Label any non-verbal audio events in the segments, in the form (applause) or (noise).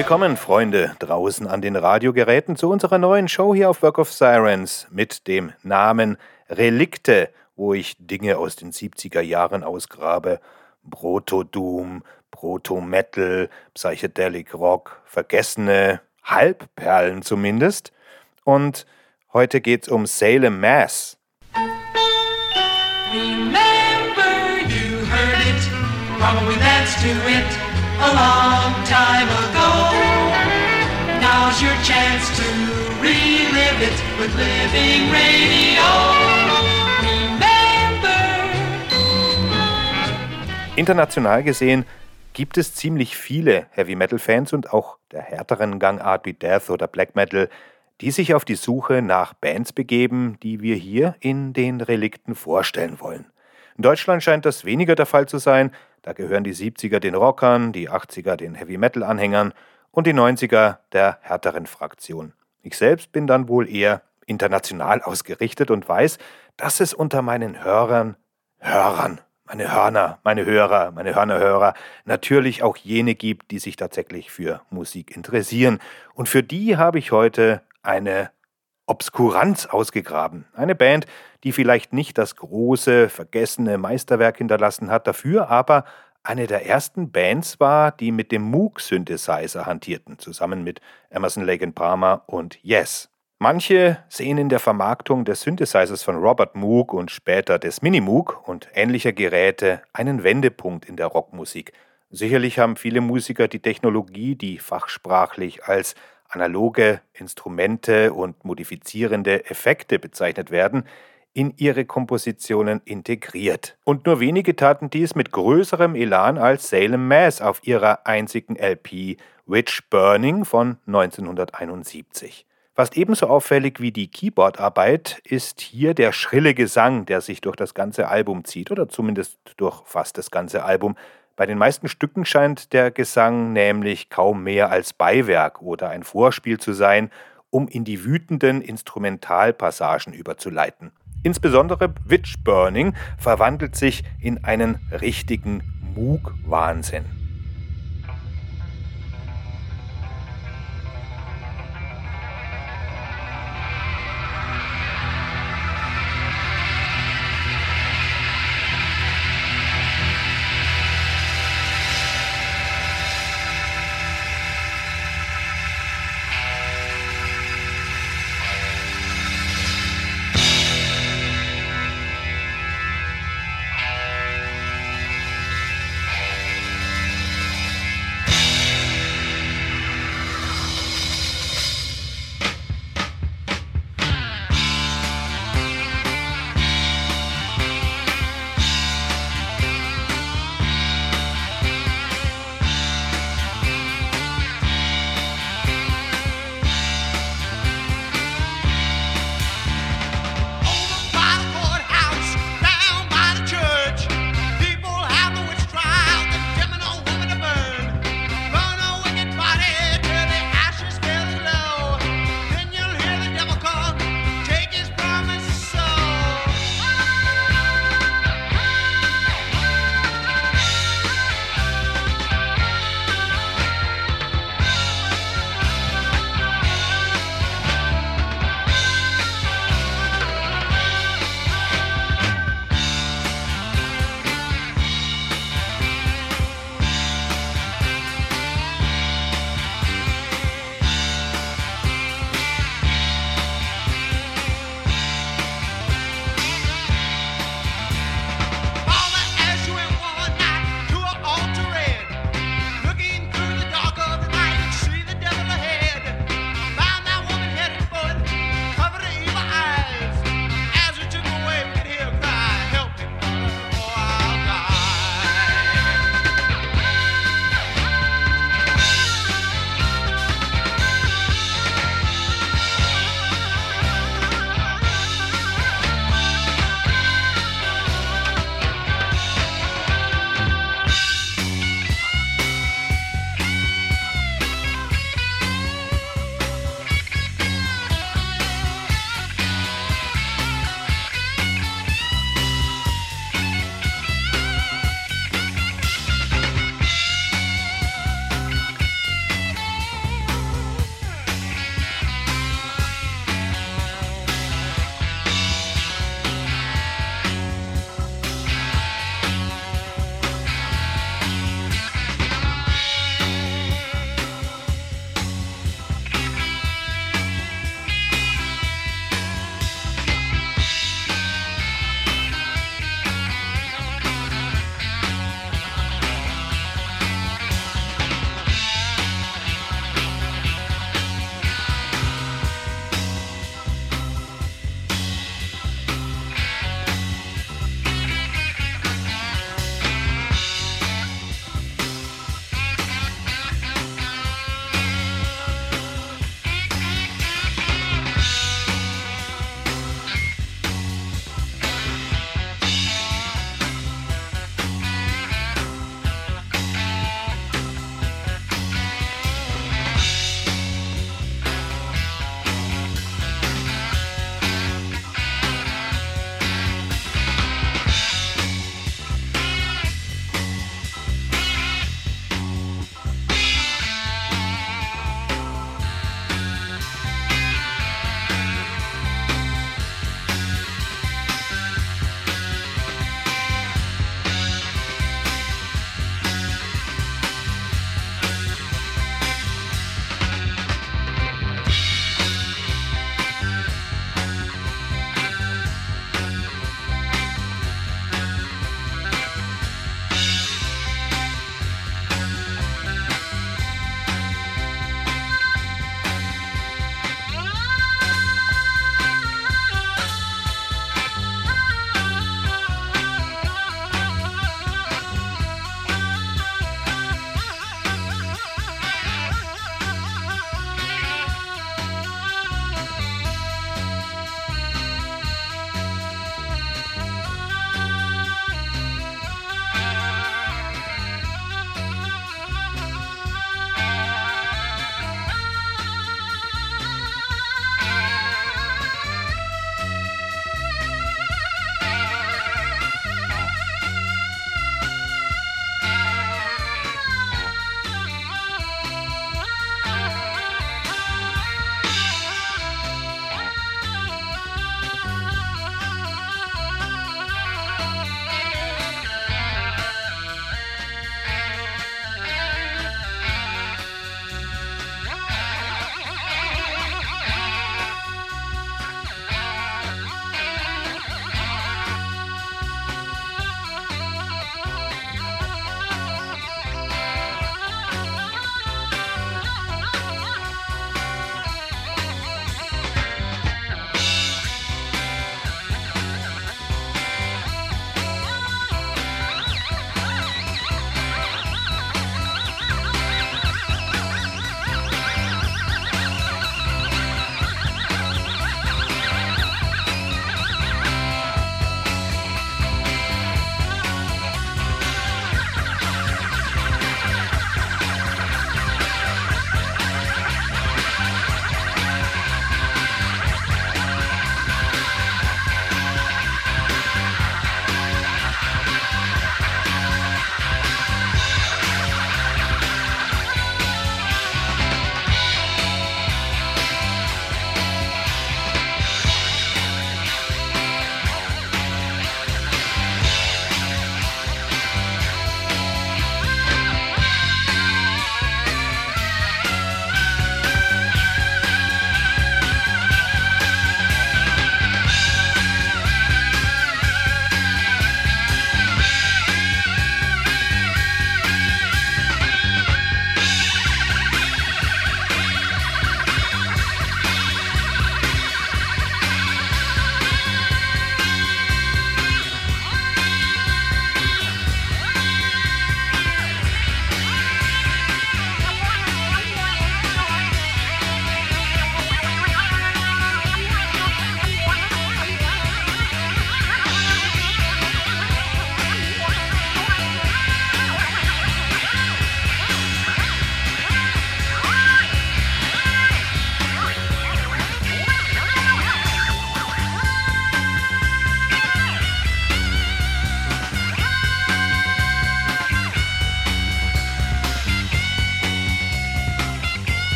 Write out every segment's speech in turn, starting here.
Willkommen, Freunde, draußen an den Radiogeräten zu unserer neuen Show hier auf Work of Sirens mit dem Namen Relikte, wo ich Dinge aus den 70er Jahren ausgrabe. Proto-Doom, Proto-Metal, Psychedelic Rock, vergessene Halbperlen zumindest. Und heute geht's um Salem Mass. Remember you heard it, probably that's to it, a long time ago. Now's your chance to relive it with Living Radio. International gesehen gibt es ziemlich viele Heavy Metal Fans und auch der härteren Gangart wie Death oder Black Metal, die sich auf die Suche nach Bands begeben, die wir hier in den Relikten vorstellen wollen. In Deutschland scheint das weniger der Fall zu sein, da gehören die 70er den Rockern, die 80er den Heavy Metal Anhängern und die 90er der härteren Fraktion. Ich selbst bin dann wohl eher international (laughs) ausgerichtet und weiß, dass es unter meinen Hörern Hörern meine Hörner, meine Hörer, meine Hörnerhörer natürlich auch jene gibt, die sich tatsächlich für Musik interessieren. Und für die habe ich heute eine Obskuranz ausgegraben. Eine Band, die vielleicht nicht das große, vergessene Meisterwerk hinterlassen hat, dafür aber eine der ersten Bands war, die mit dem Moog-Synthesizer hantierten, zusammen mit Emerson Lake Palmer und Yes. Manche sehen in der Vermarktung des Synthesizers von Robert Moog und später des Minimoog und ähnlicher Geräte einen Wendepunkt in der Rockmusik. Sicherlich haben viele Musiker die Technologie, die fachsprachlich als analoge Instrumente und modifizierende Effekte bezeichnet werden, in ihre Kompositionen integriert. Und nur wenige taten dies mit größerem Elan als Salem Mass auf ihrer einzigen LP Witch Burning von 1971. Fast ebenso auffällig wie die Keyboardarbeit ist hier der schrille Gesang, der sich durch das ganze Album zieht oder zumindest durch fast das ganze Album. Bei den meisten Stücken scheint der Gesang nämlich kaum mehr als Beiwerk oder ein Vorspiel zu sein, um in die wütenden Instrumentalpassagen überzuleiten. Insbesondere Witch Burning verwandelt sich in einen richtigen Moog-Wahnsinn.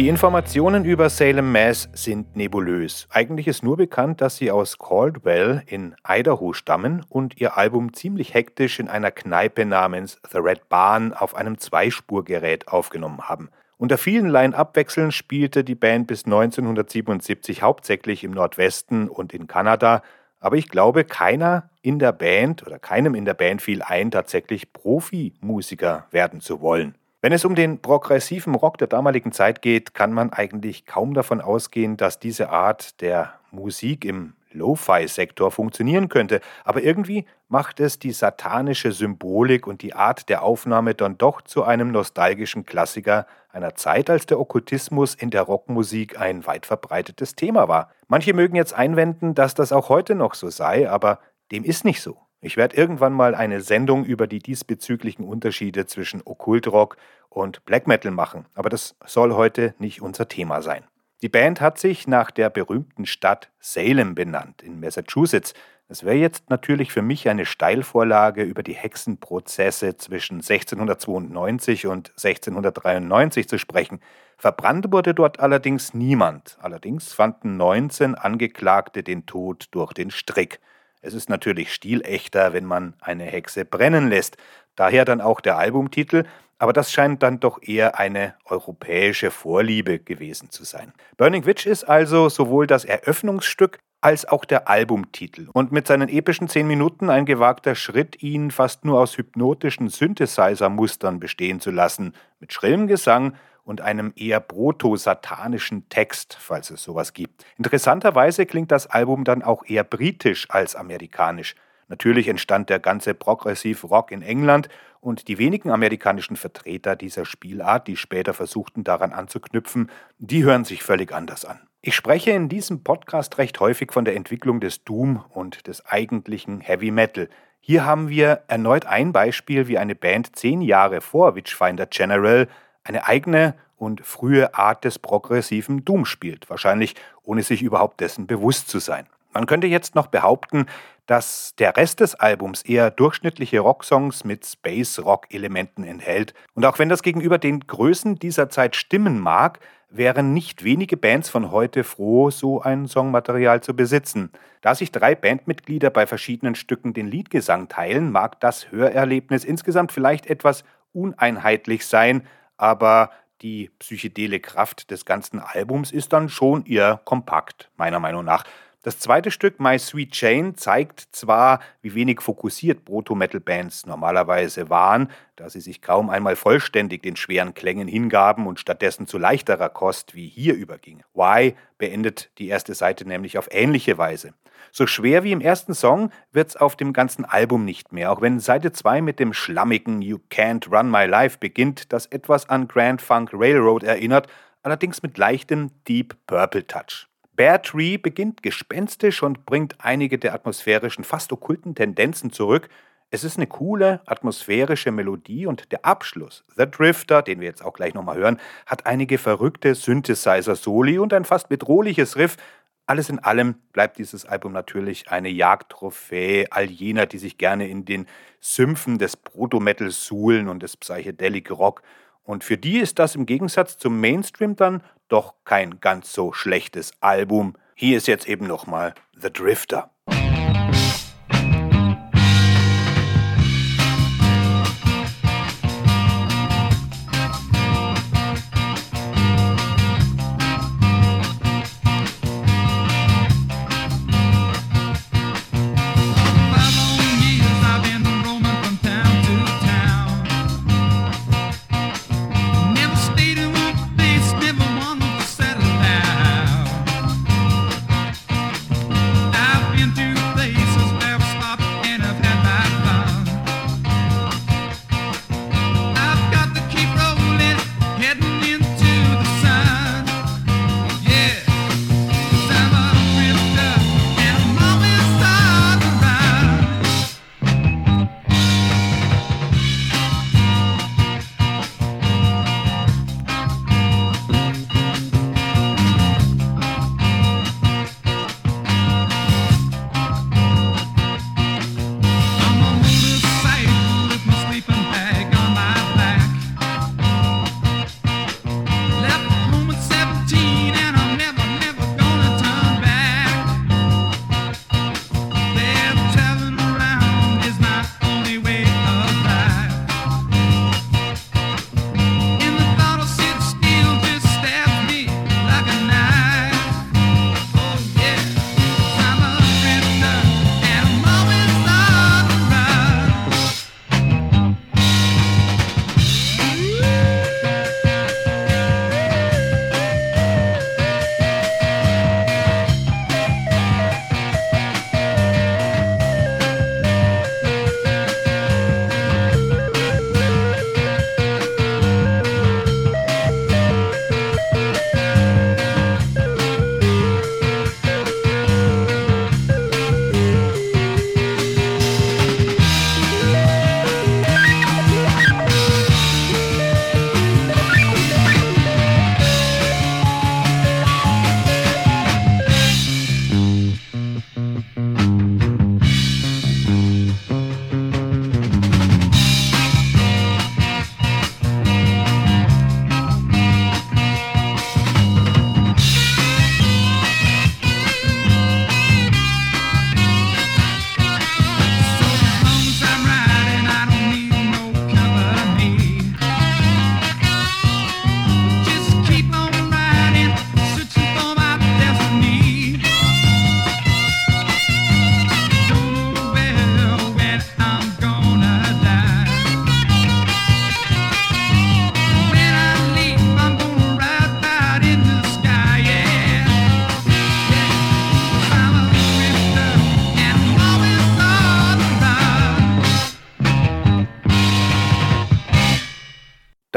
Die Informationen über Salem Mass sind nebulös. Eigentlich ist nur bekannt, dass sie aus Caldwell in Idaho stammen und ihr Album ziemlich hektisch in einer Kneipe namens The Red Barn auf einem Zweispurgerät aufgenommen haben. Unter vielen Line-Up-Wechseln spielte die Band bis 1977 hauptsächlich im Nordwesten und in Kanada, aber ich glaube, keiner in der Band oder keinem in der Band fiel ein, tatsächlich Profimusiker werden zu wollen. Wenn es um den progressiven Rock der damaligen Zeit geht, kann man eigentlich kaum davon ausgehen, dass diese Art der Musik im Lo-Fi-Sektor funktionieren könnte, aber irgendwie macht es die satanische Symbolik und die Art der Aufnahme dann doch zu einem nostalgischen Klassiker einer Zeit, als der Okkultismus in der Rockmusik ein weit verbreitetes Thema war. Manche mögen jetzt einwenden, dass das auch heute noch so sei, aber dem ist nicht so. Ich werde irgendwann mal eine Sendung über die diesbezüglichen Unterschiede zwischen Okkultrock und Black Metal machen, aber das soll heute nicht unser Thema sein. Die Band hat sich nach der berühmten Stadt Salem benannt in Massachusetts. Es wäre jetzt natürlich für mich eine Steilvorlage über die Hexenprozesse zwischen 1692 und 1693 zu sprechen. Verbrannt wurde dort allerdings niemand. Allerdings fanden 19 Angeklagte den Tod durch den Strick. Es ist natürlich stilechter, wenn man eine Hexe brennen lässt. Daher dann auch der Albumtitel, aber das scheint dann doch eher eine europäische Vorliebe gewesen zu sein. Burning Witch ist also sowohl das Eröffnungsstück als auch der Albumtitel und mit seinen epischen zehn Minuten ein gewagter Schritt, ihn fast nur aus hypnotischen Synthesizer-Mustern bestehen zu lassen, mit schrillem Gesang und einem eher proto-satanischen Text, falls es sowas gibt. Interessanterweise klingt das Album dann auch eher britisch als amerikanisch. Natürlich entstand der ganze Progressiv-Rock in England und die wenigen amerikanischen Vertreter dieser Spielart, die später versuchten daran anzuknüpfen, die hören sich völlig anders an. Ich spreche in diesem Podcast recht häufig von der Entwicklung des Doom und des eigentlichen Heavy Metal. Hier haben wir erneut ein Beispiel, wie eine Band zehn Jahre vor Witchfinder General eine eigene und frühe Art des progressiven Doom spielt, wahrscheinlich ohne sich überhaupt dessen bewusst zu sein. Man könnte jetzt noch behaupten, dass der Rest des Albums eher durchschnittliche Rocksongs mit Space-Rock-Elementen enthält. Und auch wenn das gegenüber den Größen dieser Zeit stimmen mag, wären nicht wenige Bands von heute froh, so ein Songmaterial zu besitzen. Da sich drei Bandmitglieder bei verschiedenen Stücken den Liedgesang teilen, mag das Hörerlebnis insgesamt vielleicht etwas uneinheitlich sein, aber die psychedele Kraft des ganzen Albums ist dann schon eher kompakt, meiner Meinung nach. Das zweite Stück, My Sweet Chain, zeigt zwar, wie wenig fokussiert Proto-Metal-Bands normalerweise waren, da sie sich kaum einmal vollständig den schweren Klängen hingaben und stattdessen zu leichterer Kost wie hier übergingen. Why beendet die erste Seite nämlich auf ähnliche Weise. So schwer wie im ersten Song wird's auf dem ganzen Album nicht mehr, auch wenn Seite 2 mit dem schlammigen You Can't Run My Life beginnt, das etwas an Grand Funk Railroad erinnert, allerdings mit leichtem Deep Purple Touch. Bear Tree beginnt gespenstisch und bringt einige der atmosphärischen, fast okkulten Tendenzen zurück. Es ist eine coole, atmosphärische Melodie und der Abschluss, The Drifter, den wir jetzt auch gleich nochmal hören, hat einige verrückte Synthesizer-Soli und ein fast bedrohliches Riff. Alles in allem bleibt dieses Album natürlich eine Jagdtrophäe all jener, die sich gerne in den Sümpfen des Proto-Metal suhlen und des Psychedelic Rock und für die ist das im Gegensatz zum Mainstream dann doch kein ganz so schlechtes Album. Hier ist jetzt eben nochmal The Drifter.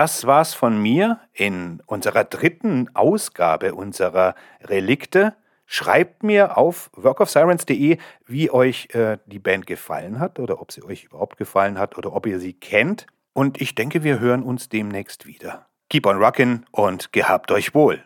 Das war's von mir in unserer dritten Ausgabe unserer Relikte. Schreibt mir auf workofsirens.de, wie euch äh, die Band gefallen hat oder ob sie euch überhaupt gefallen hat oder ob ihr sie kennt. Und ich denke, wir hören uns demnächst wieder. Keep on rockin' und gehabt euch wohl.